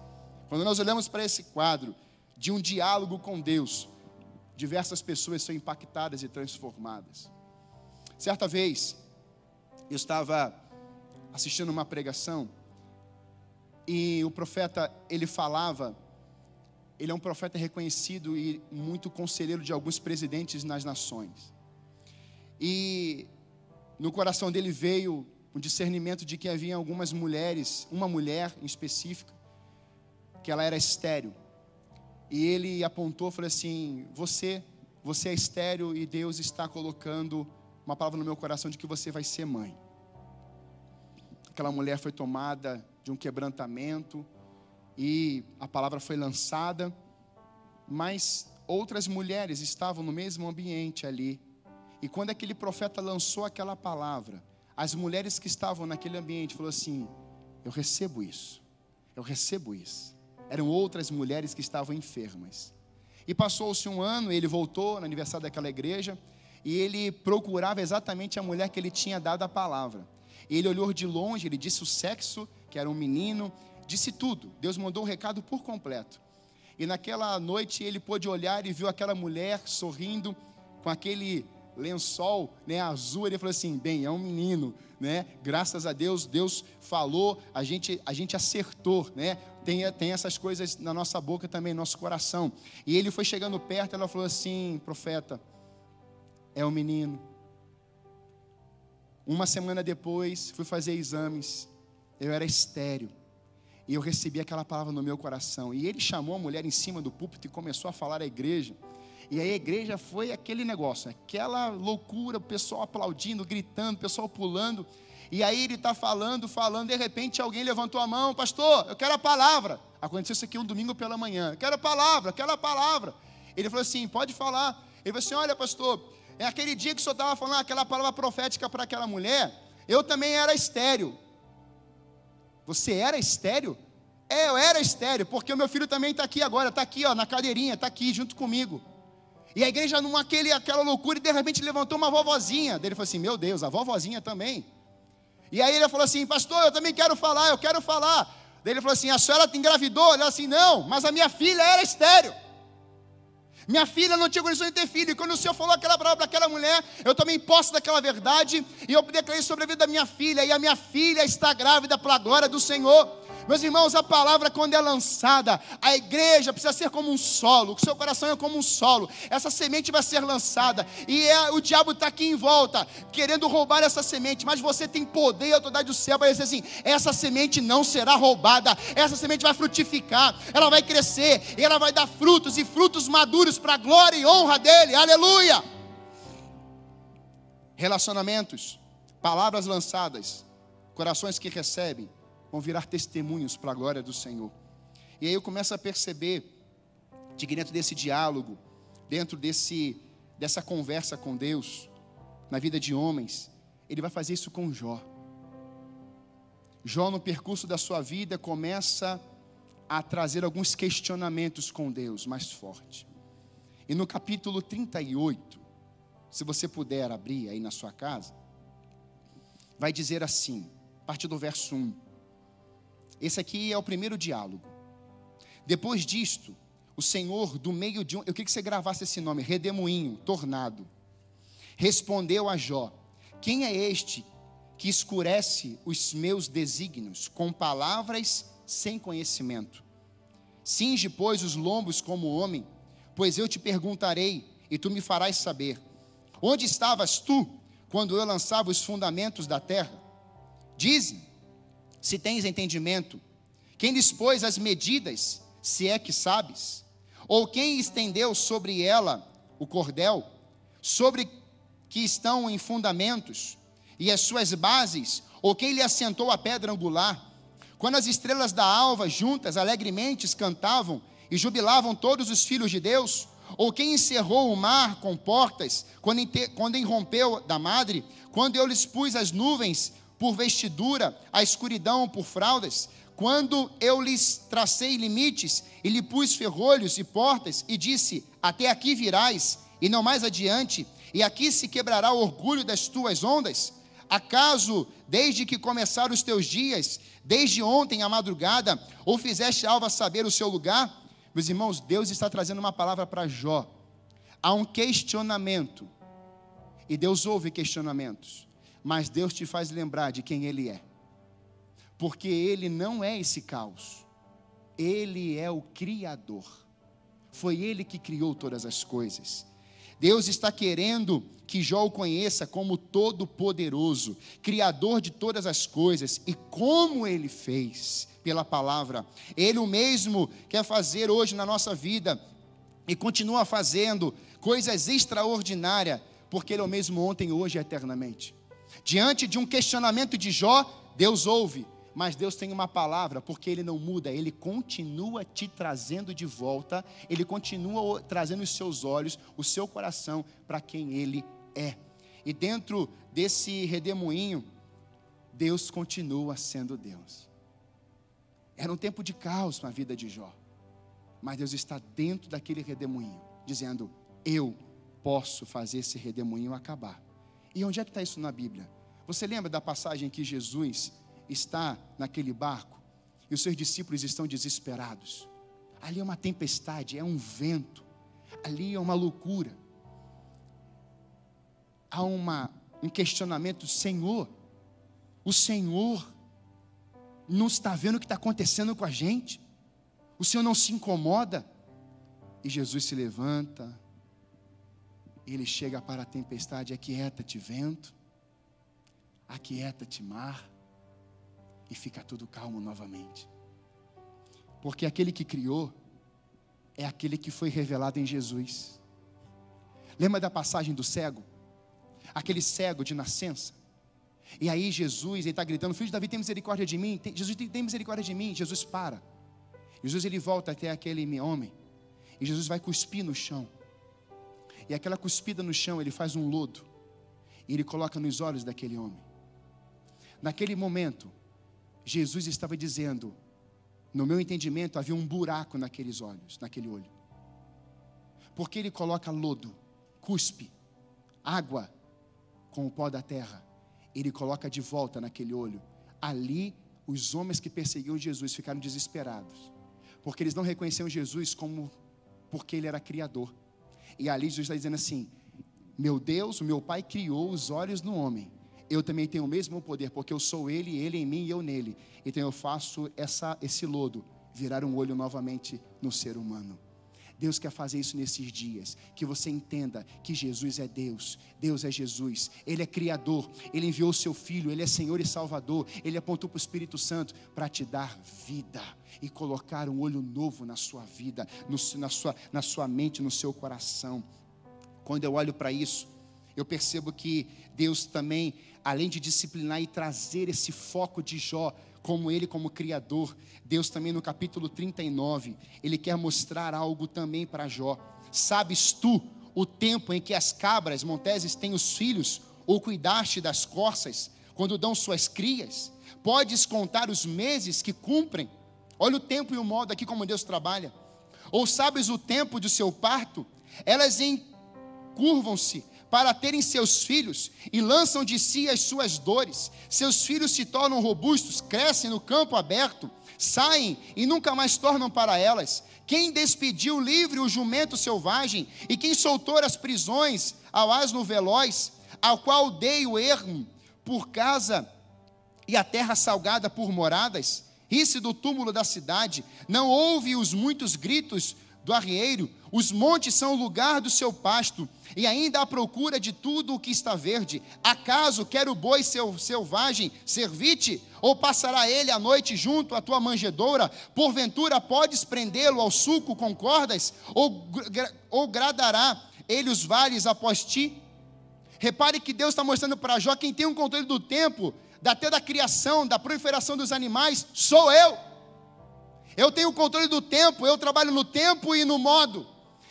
Quando nós olhamos para esse quadro, de um diálogo com Deus, diversas pessoas são impactadas e transformadas. Certa vez, eu estava assistindo uma pregação e o profeta, ele falava, ele é um profeta reconhecido e muito conselheiro de alguns presidentes nas nações. E no coração dele veio o discernimento de que havia algumas mulheres, uma mulher em específica, que ela era estéril. E ele apontou, falou assim: Você, você é estéreo e Deus está colocando uma palavra no meu coração de que você vai ser mãe. Aquela mulher foi tomada de um quebrantamento e a palavra foi lançada, mas outras mulheres estavam no mesmo ambiente ali. E quando aquele profeta lançou aquela palavra, as mulheres que estavam naquele ambiente falou assim: Eu recebo isso. Eu recebo isso eram outras mulheres que estavam enfermas. E passou-se um ano, ele voltou no aniversário daquela igreja, e ele procurava exatamente a mulher que ele tinha dado a palavra. Ele olhou de longe, ele disse o sexo, que era um menino, disse tudo. Deus mandou o recado por completo. E naquela noite ele pôde olhar e viu aquela mulher sorrindo com aquele lençol né, azul. Ele falou assim: bem, é um menino, né? Graças a Deus, Deus falou, a gente, a gente acertou, né? Tem, tem essas coisas na nossa boca também, no nosso coração. E ele foi chegando perto, ela falou assim: profeta, é um menino. Uma semana depois, fui fazer exames. Eu era estéreo. E eu recebi aquela palavra no meu coração. E ele chamou a mulher em cima do púlpito e começou a falar à igreja. E a igreja foi aquele negócio, aquela loucura, o pessoal aplaudindo, gritando, o pessoal pulando. E aí ele está falando, falando, de repente alguém levantou a mão, pastor, eu quero a palavra. Aconteceu isso aqui um domingo pela manhã. Eu quero a palavra, eu quero a palavra. Ele falou assim: pode falar. Ele falou assim: olha, pastor, é aquele dia que o senhor estava falando aquela palavra profética para aquela mulher, eu também era estéreo. Você era estéreo? É, eu era estéreo, porque o meu filho também está aqui agora, está aqui, ó, na cadeirinha, está aqui junto comigo. E a igreja, numa aquele, aquela loucura, e de repente levantou uma vovozinha. Ele falou assim: Meu Deus, a vovozinha também. E aí ele falou assim: Pastor, eu também quero falar, eu quero falar. Daí ele falou assim: A senhora engravidou? Ele falou assim: Não, mas a minha filha era estéreo. Minha filha não tinha condições de ter filho. E quando o Senhor falou aquela palavra para aquela mulher, eu tomei posse daquela verdade e eu declarei sobre a vida da minha filha. E a minha filha está grávida pela glória do Senhor. Meus irmãos, a palavra quando é lançada, a igreja precisa ser como um solo, o seu coração é como um solo. Essa semente vai ser lançada e é, o diabo está aqui em volta, querendo roubar essa semente, mas você tem poder e autoridade do céu para dizer assim: essa semente não será roubada, essa semente vai frutificar, ela vai crescer e ela vai dar frutos e frutos maduros para a glória e honra dele. Aleluia! Relacionamentos, palavras lançadas, corações que recebem vão virar testemunhos para a glória do Senhor. E aí eu começo a perceber de que dentro desse diálogo, dentro desse, dessa conversa com Deus, na vida de homens, ele vai fazer isso com Jó. Jó, no percurso da sua vida, começa a trazer alguns questionamentos com Deus mais forte. E no capítulo 38, se você puder abrir aí na sua casa, vai dizer assim, a partir do verso 1: esse aqui é o primeiro diálogo. Depois disto, o Senhor, do meio de um. Eu queria que você gravasse esse nome: Redemoinho, Tornado. Respondeu a Jó: Quem é este que escurece os meus desígnios com palavras sem conhecimento? Cinge, pois, os lombos como homem, pois eu te perguntarei e tu me farás saber. Onde estavas tu quando eu lançava os fundamentos da terra? Dize se tens entendimento? Quem dispôs as medidas, se é que sabes? Ou quem estendeu sobre ela o cordel, sobre que estão em fundamentos, e as suas bases, ou quem lhe assentou a pedra angular? Quando as estrelas da alva juntas alegremente cantavam e jubilavam todos os filhos de Deus, ou quem encerrou o mar com portas, quando, quando irrompeu da madre, quando eu lhes pus as nuvens por vestidura, a escuridão por fraldas, quando eu lhes tracei limites e lhe pus ferrolhos e portas e disse: Até aqui virás e não mais adiante, e aqui se quebrará o orgulho das tuas ondas? Acaso, desde que começaram os teus dias, desde ontem à madrugada, ou fizeste alva saber o seu lugar? Meus irmãos, Deus está trazendo uma palavra para Jó. Há um questionamento, e Deus ouve questionamentos mas Deus te faz lembrar de quem Ele é, porque Ele não é esse caos, Ele é o Criador, foi Ele que criou todas as coisas. Deus está querendo que Jó o conheça como todo-poderoso, Criador de todas as coisas, e como Ele fez pela palavra. Ele o mesmo quer fazer hoje na nossa vida e continua fazendo coisas extraordinárias, porque Ele é o mesmo ontem, hoje e eternamente. Diante de um questionamento de Jó, Deus ouve, mas Deus tem uma palavra, porque Ele não muda, Ele continua te trazendo de volta, Ele continua trazendo os seus olhos, o seu coração para quem Ele é. E dentro desse redemoinho, Deus continua sendo Deus. Era um tempo de caos na vida de Jó, mas Deus está dentro daquele redemoinho, dizendo: Eu posso fazer esse redemoinho acabar. E onde é que está isso na Bíblia? Você lembra da passagem que Jesus está naquele barco e os seus discípulos estão desesperados? Ali é uma tempestade, é um vento, ali é uma loucura. Há uma, um questionamento: Senhor, o Senhor não está vendo o que está acontecendo com a gente? O Senhor não se incomoda? E Jesus se levanta, ele chega para a tempestade, aquieta-te vento, aquieta-te mar, e fica tudo calmo novamente. Porque aquele que criou é aquele que foi revelado em Jesus. Lembra da passagem do cego? Aquele cego de nascença. E aí Jesus, ele está gritando, filho de Davi, tem misericórdia de mim. Tem, Jesus tem misericórdia de mim. Jesus para. Jesus ele volta até aquele homem. E Jesus vai cuspir no chão. E aquela cuspida no chão, ele faz um lodo. E ele coloca nos olhos daquele homem. Naquele momento, Jesus estava dizendo, no meu entendimento, havia um buraco naqueles olhos, naquele olho. Porque ele coloca lodo, cuspe, água com o pó da terra. Ele coloca de volta naquele olho. Ali, os homens que perseguiam Jesus ficaram desesperados, porque eles não reconheciam Jesus como porque ele era criador. E ali Jesus está dizendo assim: Meu Deus, o meu Pai criou os olhos no homem. Eu também tenho o mesmo poder, porque eu sou Ele, Ele em mim e eu nele. Então eu faço essa, esse lodo virar um olho novamente no ser humano. Deus quer fazer isso nesses dias, que você entenda que Jesus é Deus, Deus é Jesus, Ele é Criador, Ele enviou o Seu Filho, Ele é Senhor e Salvador, Ele apontou para o Espírito Santo para te dar vida e colocar um olho novo na sua vida, no, na, sua, na sua mente, no seu coração. Quando eu olho para isso, eu percebo que Deus também, além de disciplinar e trazer esse foco de Jó, como ele como criador, Deus também no capítulo 39, ele quer mostrar algo também para Jó. Sabes tu o tempo em que as cabras monteses têm os filhos, ou cuidaste das corças, quando dão suas crias? Podes contar os meses que cumprem? Olha o tempo e o modo aqui como Deus trabalha. Ou sabes o tempo de seu parto? Elas encurvam-se para terem seus filhos e lançam de si as suas dores. Seus filhos se tornam robustos, crescem no campo aberto, saem e nunca mais tornam para elas. Quem despediu livre o jumento selvagem e quem soltou as prisões ao asno veloz, ao qual dei o ermo por casa e a terra salgada por moradas? Risse do túmulo da cidade, não ouve os muitos gritos do arrieiro, os montes são o lugar do seu pasto, e ainda à procura de tudo o que está verde. Acaso quer o boi seu, selvagem servir-te? Ou passará ele a noite junto à tua manjedoura? Porventura podes prendê-lo ao suco com cordas? Ou, ou gradará ele os vales após ti? Repare que Deus está mostrando para Jó quem tem um controle do tempo, até da criação, da proliferação dos animais, sou eu. Eu tenho o controle do tempo, eu trabalho no tempo e no modo.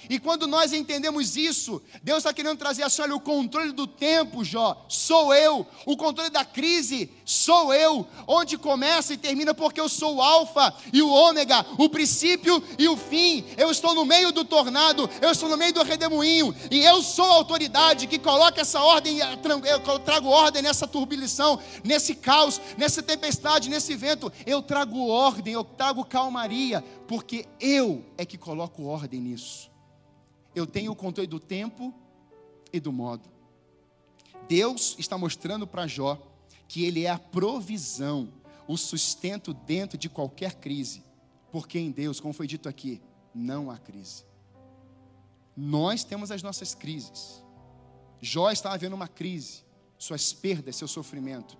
E quando nós entendemos isso, Deus está querendo trazer assim: olha, o controle do tempo, Jó, sou eu. O controle da crise, sou eu. Onde começa e termina, porque eu sou o Alfa e o Ômega, o princípio e o fim. Eu estou no meio do tornado, eu estou no meio do redemoinho. E eu sou a autoridade que coloca essa ordem, eu trago ordem nessa turbilhação, nesse caos, nessa tempestade, nesse vento. Eu trago ordem, eu trago calmaria, porque eu é que coloco ordem nisso eu tenho o controle do tempo e do modo. Deus está mostrando para Jó que ele é a provisão, o sustento dentro de qualquer crise. Porque em Deus, como foi dito aqui, não há crise. Nós temos as nossas crises. Jó estava vendo uma crise, suas perdas, seu sofrimento.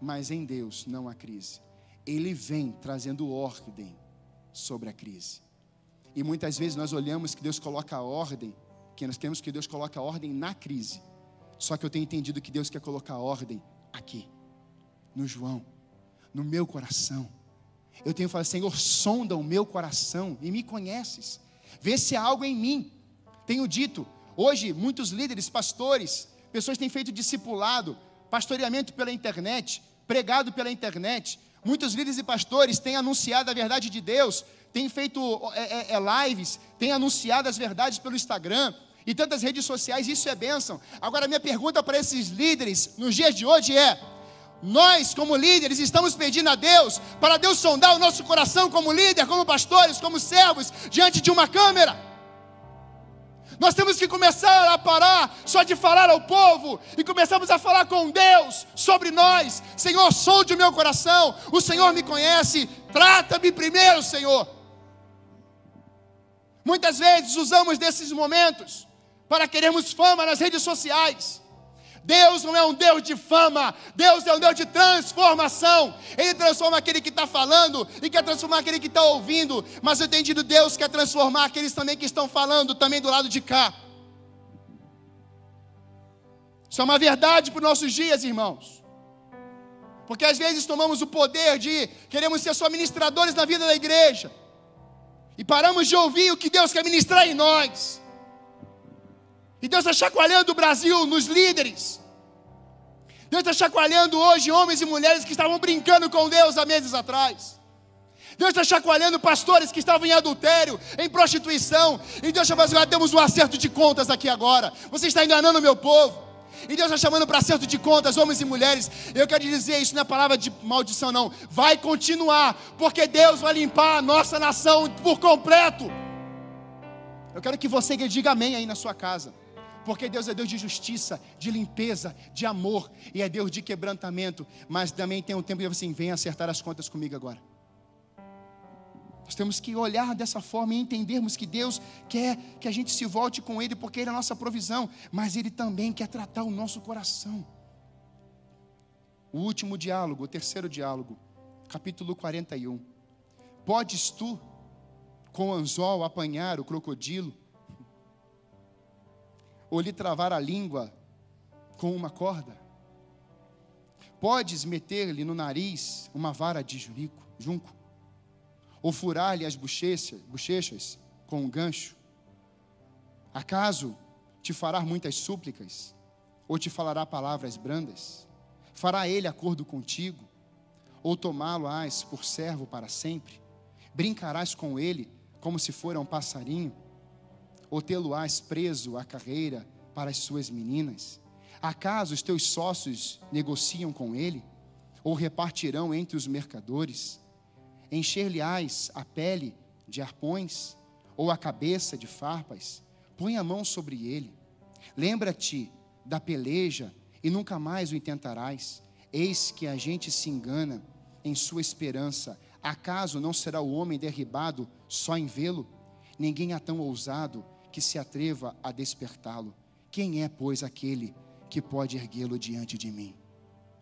Mas em Deus não há crise. Ele vem trazendo ordem sobre a crise. E muitas vezes nós olhamos que Deus coloca a ordem, que nós queremos que Deus coloque a ordem na crise. Só que eu tenho entendido que Deus quer colocar a ordem aqui, no João, no meu coração. Eu tenho falado, Senhor, sonda o meu coração e me conheces. Vê se há algo em mim. Tenho dito, hoje, muitos líderes, pastores, pessoas têm feito discipulado, pastoreamento pela internet, pregado pela internet. Muitos líderes e pastores têm anunciado a verdade de Deus, tem feito é, é, é, lives, tem anunciado as verdades pelo Instagram e tantas redes sociais, isso é bênção. Agora, minha pergunta para esses líderes nos dias de hoje é: nós, como líderes, estamos pedindo a Deus para Deus sondar o nosso coração como líder, como pastores, como servos, diante de uma câmera? Nós temos que começar a parar só de falar ao povo e começamos a falar com Deus sobre nós. Senhor, sonde o meu coração. O Senhor me conhece. Trata-me primeiro, Senhor. Muitas vezes usamos desses momentos para queremos fama nas redes sociais. Deus não é um Deus de fama, Deus é um Deus de transformação. Ele transforma aquele que está falando e quer transformar aquele que está ouvindo. Mas eu entendido, Deus quer transformar aqueles também que estão falando, também do lado de cá. Isso é uma verdade para os nossos dias, irmãos. Porque às vezes tomamos o poder de queremos ser só ministradores na vida da igreja. E paramos de ouvir o que Deus quer ministrar em nós. E Deus está chacoalhando o Brasil nos líderes. Deus está chacoalhando hoje homens e mulheres que estavam brincando com Deus há meses atrás. Deus está chacoalhando pastores que estavam em adultério, em prostituição. E Deus está assim: temos um acerto de contas aqui agora. Você está enganando o meu povo. E Deus está chamando para acerto de contas, homens e mulheres. Eu quero dizer, isso não é palavra de maldição, não. Vai continuar, porque Deus vai limpar a nossa nação por completo. Eu quero que você diga amém aí na sua casa. Porque Deus é Deus de justiça, de limpeza, de amor e é Deus de quebrantamento, mas também tem um tempo de assim, vem acertar as contas comigo agora. Nós temos que olhar dessa forma e entendermos que Deus quer que a gente se volte com Ele, porque Ele é a nossa provisão, mas Ele também quer tratar o nosso coração. O último diálogo, o terceiro diálogo, capítulo 41. Podes tu, com anzol, apanhar o crocodilo, ou lhe travar a língua com uma corda? Podes meter-lhe no nariz uma vara de jurico, junco? Ou furar-lhe as bochechas, bochechas com um gancho? Acaso te fará muitas súplicas, ou te falará palavras brandas? Fará ele acordo contigo, ou tomá-lo-ás por servo para sempre? Brincarás com ele como se fora um passarinho? Ou tê-lo-ás preso à carreira para as suas meninas? Acaso os teus sócios negociam com ele? Ou repartirão entre os mercadores? Encher-lhe-ás a pele de arpões, ou a cabeça de farpas, põe a mão sobre ele. Lembra-te da peleja e nunca mais o intentarás. Eis que a gente se engana em sua esperança. Acaso não será o homem derribado só em vê-lo? Ninguém é tão ousado que se atreva a despertá-lo. Quem é, pois, aquele que pode erguê-lo diante de mim?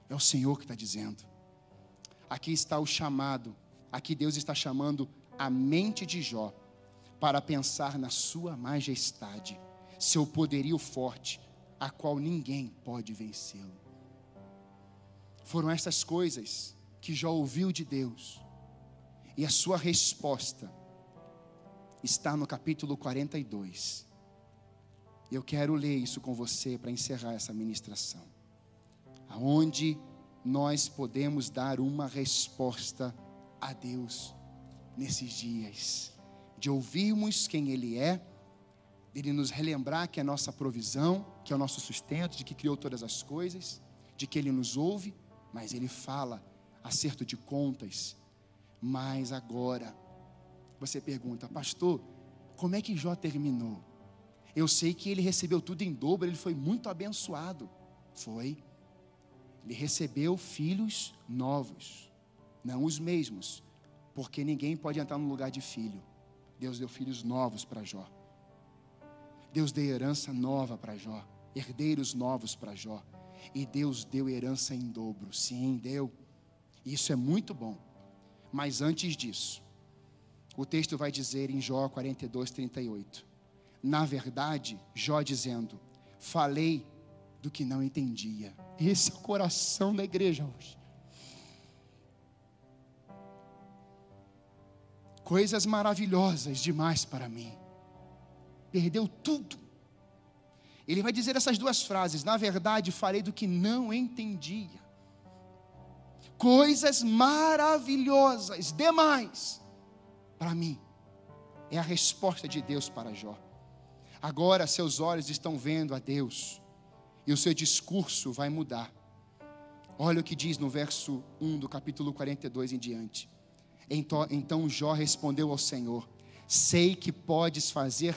É o Senhor que está dizendo. Aqui está o chamado Aqui Deus está chamando a mente de Jó para pensar na sua majestade, seu poderio forte, a qual ninguém pode vencê-lo. Foram essas coisas que Jó ouviu de Deus, e a sua resposta está no capítulo 42. Eu quero ler isso com você para encerrar essa ministração. Aonde nós podemos dar uma resposta a Deus nesses dias, de ouvirmos quem Ele é, dele nos relembrar que é a nossa provisão, que é o nosso sustento, de que criou todas as coisas, de que Ele nos ouve, mas Ele fala acerto de contas. Mas agora, você pergunta, pastor, como é que Jó terminou? Eu sei que ele recebeu tudo em dobro, ele foi muito abençoado. Foi. Ele recebeu filhos novos. Não os mesmos, porque ninguém pode entrar no lugar de filho. Deus deu filhos novos para Jó. Deus deu herança nova para Jó, herdeiros novos para Jó. E Deus deu herança em dobro. Sim, deu. Isso é muito bom. Mas antes disso, o texto vai dizer em Jó 42, 38. Na verdade, Jó dizendo: Falei do que não entendia. Esse é o coração da igreja hoje. Coisas maravilhosas demais para mim. Perdeu tudo. Ele vai dizer essas duas frases: na verdade, falei do que não entendia. Coisas maravilhosas demais para mim. É a resposta de Deus para Jó. Agora seus olhos estão vendo a Deus e o seu discurso vai mudar. Olha o que diz no verso 1 do capítulo 42 em diante. Então, então Jó respondeu ao Senhor: Sei que podes fazer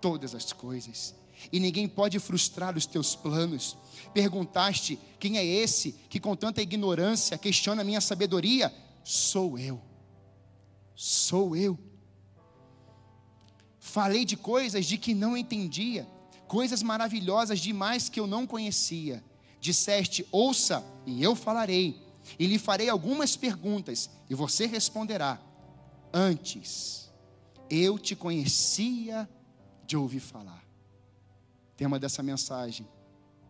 todas as coisas, e ninguém pode frustrar os teus planos. Perguntaste: Quem é esse que com tanta ignorância questiona a minha sabedoria? Sou eu. Sou eu. Falei de coisas de que não entendia, coisas maravilhosas demais que eu não conhecia. Disseste: Ouça, e eu falarei e lhe farei algumas perguntas, e você responderá: Antes eu te conhecia de ouvir falar. Tema dessa mensagem: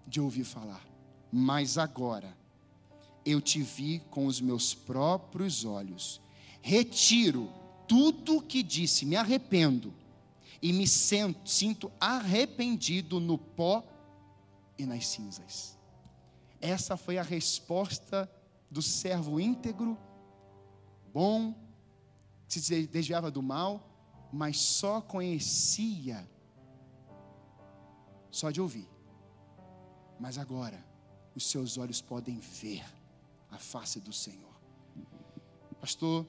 de ouvir falar. Mas agora eu te vi com os meus próprios olhos. Retiro tudo que disse, me arrependo e me sinto arrependido no pó e nas cinzas. Essa foi a resposta do servo íntegro, bom, que se desviava do mal, mas só conhecia, só de ouvir. Mas agora, os seus olhos podem ver a face do Senhor. Pastor,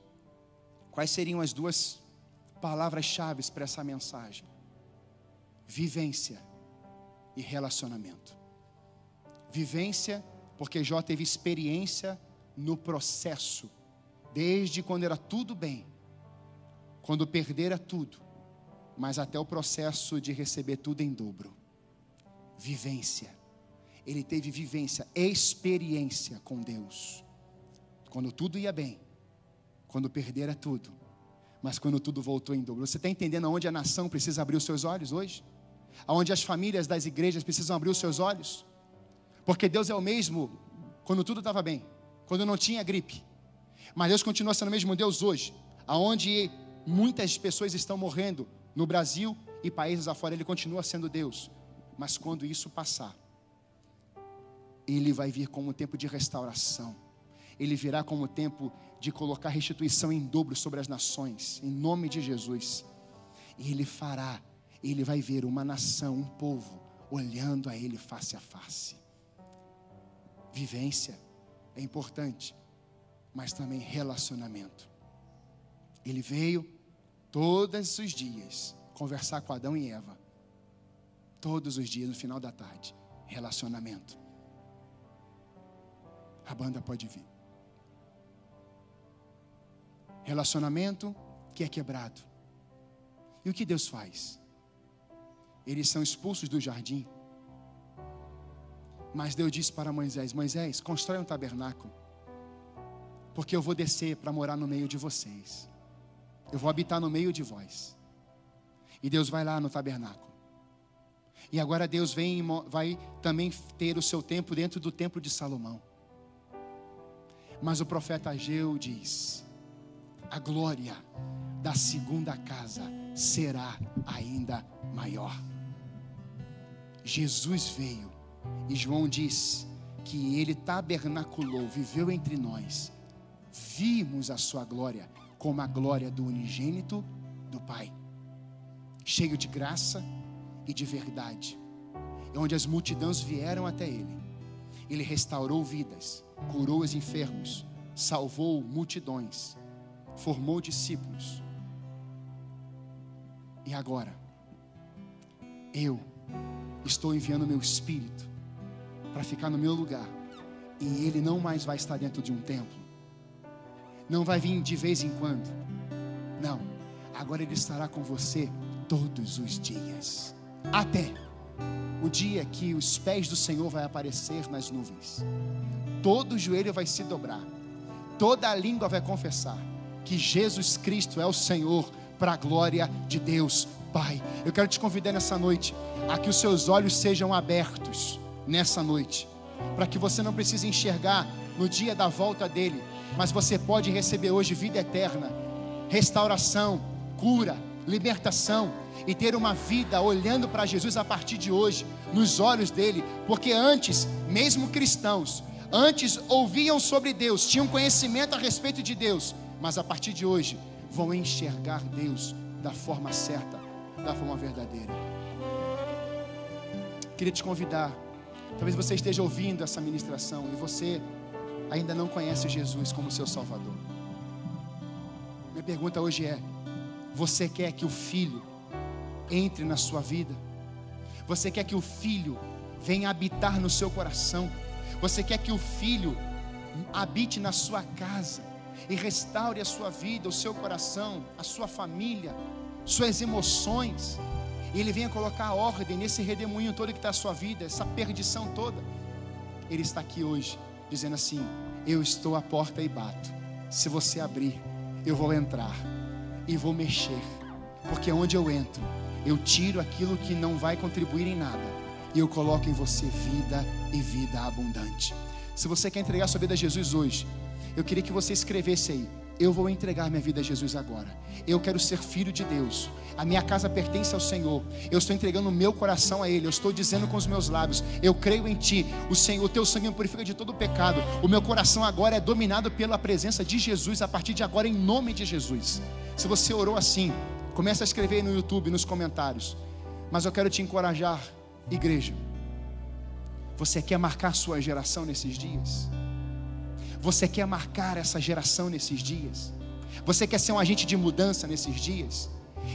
quais seriam as duas palavras-chave para essa mensagem? Vivência e relacionamento. Vivência, porque Jó teve experiência no processo, desde quando era tudo bem, quando perdera tudo, mas até o processo de receber tudo em dobro. Vivência. Ele teve vivência, experiência com Deus. Quando tudo ia bem, quando perdera tudo, mas quando tudo voltou em dobro. Você está entendendo aonde a nação precisa abrir os seus olhos hoje? Aonde as famílias das igrejas precisam abrir os seus olhos? Porque Deus é o mesmo quando tudo estava bem, quando não tinha gripe. Mas Deus continua sendo o mesmo Deus hoje, aonde muitas pessoas estão morrendo no Brasil e países afora, ele continua sendo Deus. Mas quando isso passar, ele vai vir como um tempo de restauração. Ele virá como tempo de colocar restituição em dobro sobre as nações, em nome de Jesus. E ele fará, ele vai ver uma nação, um povo, olhando a ele face a face. Vivência é importante, mas também relacionamento. Ele veio todos os dias conversar com Adão e Eva. Todos os dias, no final da tarde. Relacionamento. A banda pode vir. Relacionamento que é quebrado. E o que Deus faz? Eles são expulsos do jardim mas Deus disse para Moisés: Moisés, constrói um tabernáculo, porque eu vou descer para morar no meio de vocês, eu vou habitar no meio de vós. E Deus vai lá no tabernáculo. E agora Deus vem, vai também ter o seu tempo dentro do templo de Salomão. Mas o profeta Ageu diz: a glória da segunda casa será ainda maior. Jesus veio e João diz que ele tabernaculou, viveu entre nós. Vimos a sua glória como a glória do unigênito do Pai, cheio de graça e de verdade. E onde as multidões vieram até ele. Ele restaurou vidas, curou os enfermos, salvou multidões, formou discípulos. E agora, eu estou enviando meu espírito para ficar no meu lugar. E ele não mais vai estar dentro de um templo. Não vai vir de vez em quando. Não. Agora ele estará com você todos os dias. Até o dia que os pés do Senhor vai aparecer nas nuvens. Todo joelho vai se dobrar. Toda a língua vai confessar que Jesus Cristo é o Senhor para a glória de Deus Pai. Eu quero te convidar nessa noite a que os seus olhos sejam abertos nessa noite, para que você não precise enxergar no dia da volta dele, mas você pode receber hoje vida eterna, restauração, cura, libertação e ter uma vida olhando para Jesus a partir de hoje, nos olhos dele, porque antes, mesmo cristãos, antes ouviam sobre Deus, tinham conhecimento a respeito de Deus, mas a partir de hoje vão enxergar Deus da forma certa, da forma verdadeira. Queria te convidar Talvez você esteja ouvindo essa ministração e você ainda não conhece Jesus como seu Salvador. Minha pergunta hoje é: você quer que o Filho entre na sua vida? Você quer que o Filho venha habitar no seu coração? Você quer que o Filho habite na sua casa e restaure a sua vida, o seu coração, a sua família, suas emoções? E Ele venha colocar ordem nesse redemoinho todo que está a sua vida, essa perdição toda. Ele está aqui hoje, dizendo assim: Eu estou à porta e bato. Se você abrir, eu vou entrar e vou mexer, porque onde eu entro, eu tiro aquilo que não vai contribuir em nada e eu coloco em você vida e vida abundante. Se você quer entregar sua vida a Jesus hoje, eu queria que você escrevesse aí: eu vou entregar minha vida a Jesus agora. Eu quero ser filho de Deus. A minha casa pertence ao Senhor. Eu estou entregando o meu coração a Ele. Eu estou dizendo com os meus lábios: Eu creio em Ti. O Senhor, o Teu sangue me purifica de todo pecado. O meu coração agora é dominado pela presença de Jesus. A partir de agora, em nome de Jesus. Se você orou assim, comece a escrever no YouTube, nos comentários. Mas eu quero te encorajar, igreja. Você quer marcar sua geração nesses dias? Você quer marcar essa geração nesses dias? Você quer ser um agente de mudança nesses dias?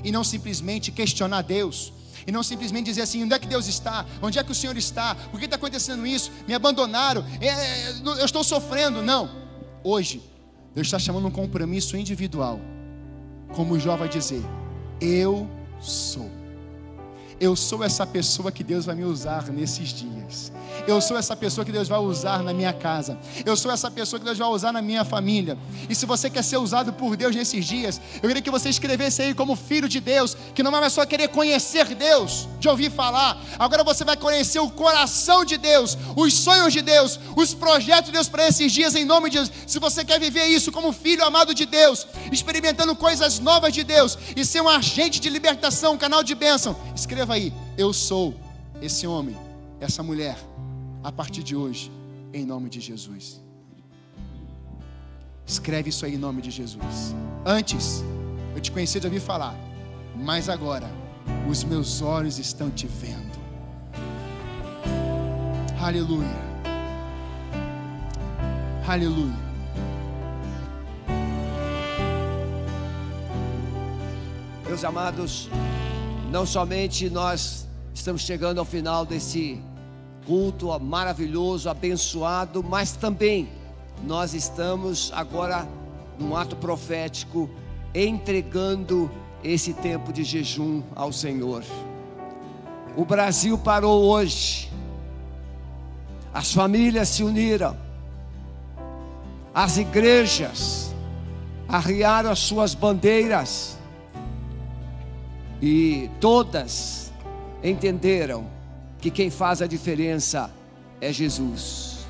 E não simplesmente questionar Deus, e não simplesmente dizer assim: onde é que Deus está? Onde é que o Senhor está? Por que está acontecendo isso? Me abandonaram, é, é, eu estou sofrendo. Não, hoje, Deus está chamando um compromisso individual, como Jó vai dizer: Eu sou. Eu sou essa pessoa que Deus vai me usar nesses dias. Eu sou essa pessoa que Deus vai usar na minha casa. Eu sou essa pessoa que Deus vai usar na minha família. E se você quer ser usado por Deus nesses dias, eu queria que você escrevesse aí como filho de Deus, que não é mais só querer conhecer Deus, de ouvir falar. Agora você vai conhecer o coração de Deus, os sonhos de Deus, os projetos de Deus para esses dias em nome de Jesus. Se você quer viver isso como filho amado de Deus, experimentando coisas novas de Deus e ser um agente de libertação, um canal de bênção, escreva aí: eu sou esse homem, essa mulher a partir de hoje, em nome de Jesus. Escreve isso aí em nome de Jesus. Antes, eu te conhecia de ouvir falar, mas agora, os meus olhos estão te vendo. Aleluia. Aleluia. Meus amados, não somente nós estamos chegando ao final desse culto maravilhoso, abençoado, mas também nós estamos agora num ato profético entregando esse tempo de jejum ao Senhor. O Brasil parou hoje. As famílias se uniram. As igrejas arriaram as suas bandeiras. E todas entenderam que quem faz a diferença é Jesus.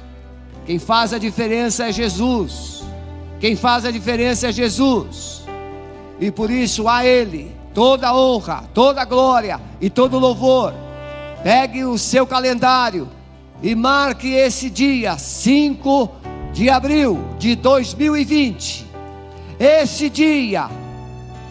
Quem faz a diferença é Jesus. Quem faz a diferença é Jesus. E por isso a Ele toda honra, toda glória e todo louvor. Pegue o seu calendário e marque esse dia, 5 de abril de 2020. Esse dia,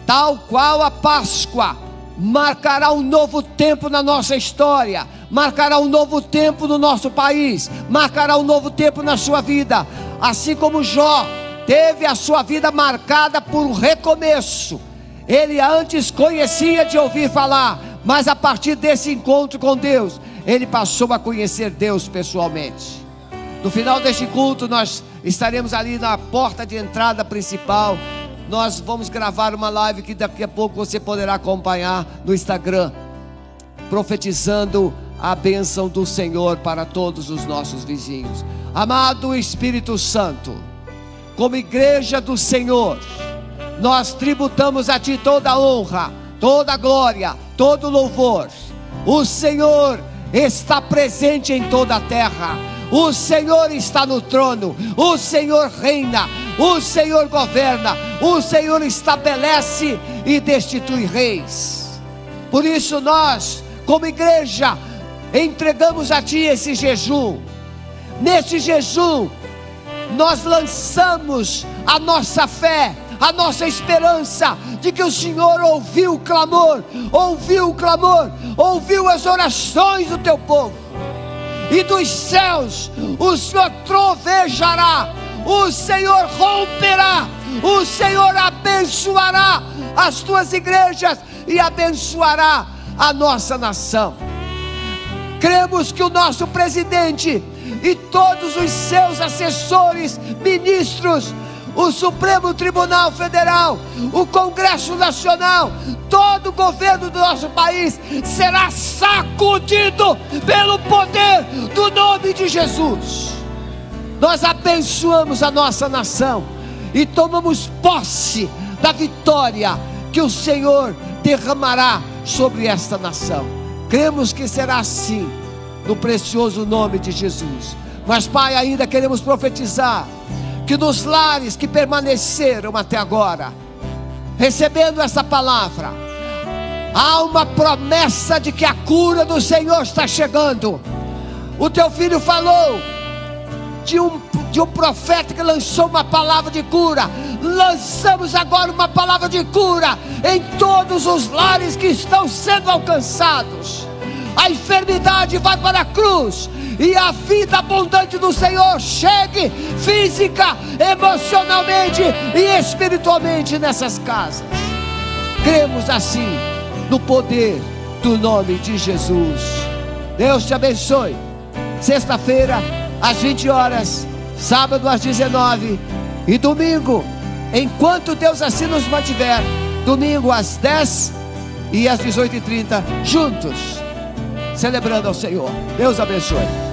tal qual a Páscoa, marcará um novo tempo na nossa história marcará um novo tempo no nosso país, marcará um novo tempo na sua vida, assim como Jó teve a sua vida marcada por um recomeço. Ele antes conhecia de ouvir falar, mas a partir desse encontro com Deus, ele passou a conhecer Deus pessoalmente. No final deste culto, nós estaremos ali na porta de entrada principal. Nós vamos gravar uma live que daqui a pouco você poderá acompanhar no Instagram, profetizando a bênção do Senhor para todos os nossos vizinhos. Amado Espírito Santo, como igreja do Senhor, nós tributamos a Ti toda a honra, toda a glória, todo o louvor. O Senhor está presente em toda a terra. O Senhor está no trono, o Senhor reina, o Senhor governa, o Senhor estabelece e destitui reis. Por isso nós, como igreja, entregamos a Ti esse jejum. Nesse jejum, nós lançamos a nossa fé, a nossa esperança de que o Senhor ouviu o clamor, ouviu o clamor, ouviu as orações do teu povo, e dos céus o Senhor trovejará, o Senhor romperá, o Senhor abençoará as tuas igrejas e abençoará a nossa nação. Cremos que o nosso presidente e todos os seus assessores, ministros, o Supremo Tribunal Federal, o Congresso Nacional, todo o governo do nosso país será sacudido pelo poder do nome de Jesus. Nós abençoamos a nossa nação e tomamos posse da vitória que o Senhor derramará sobre esta nação. Cremos que será assim, no precioso nome de Jesus. Mas, Pai, ainda queremos profetizar que nos lares que permaneceram até agora, recebendo essa palavra, há uma promessa de que a cura do Senhor está chegando. O teu filho falou de um, de um profeta que lançou uma palavra de cura. Lançamos agora uma palavra de cura em todos os lares que estão sendo alcançados. A enfermidade vai para a cruz e a vida abundante do Senhor chegue física, emocionalmente e espiritualmente nessas casas. Cremos assim no poder do nome de Jesus. Deus te abençoe. Sexta-feira, às 20 horas, sábado às 19 e domingo, enquanto Deus assim nos mantiver, domingo às 10 e às 18h30, juntos, celebrando ao Senhor. Deus abençoe.